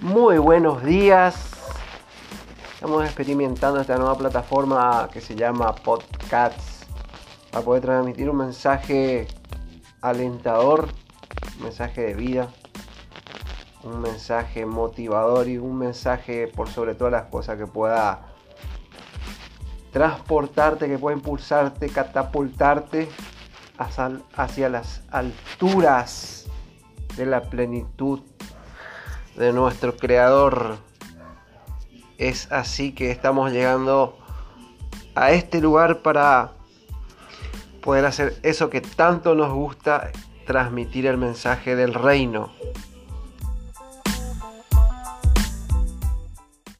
Muy buenos días. Estamos experimentando esta nueva plataforma que se llama Podcasts para poder transmitir un mensaje alentador, un mensaje de vida, un mensaje motivador y un mensaje por sobre todas las cosas que pueda transportarte, que pueda impulsarte, catapultarte hacia las alturas de la plenitud de nuestro creador. Es así que estamos llegando a este lugar para poder hacer eso que tanto nos gusta, transmitir el mensaje del reino.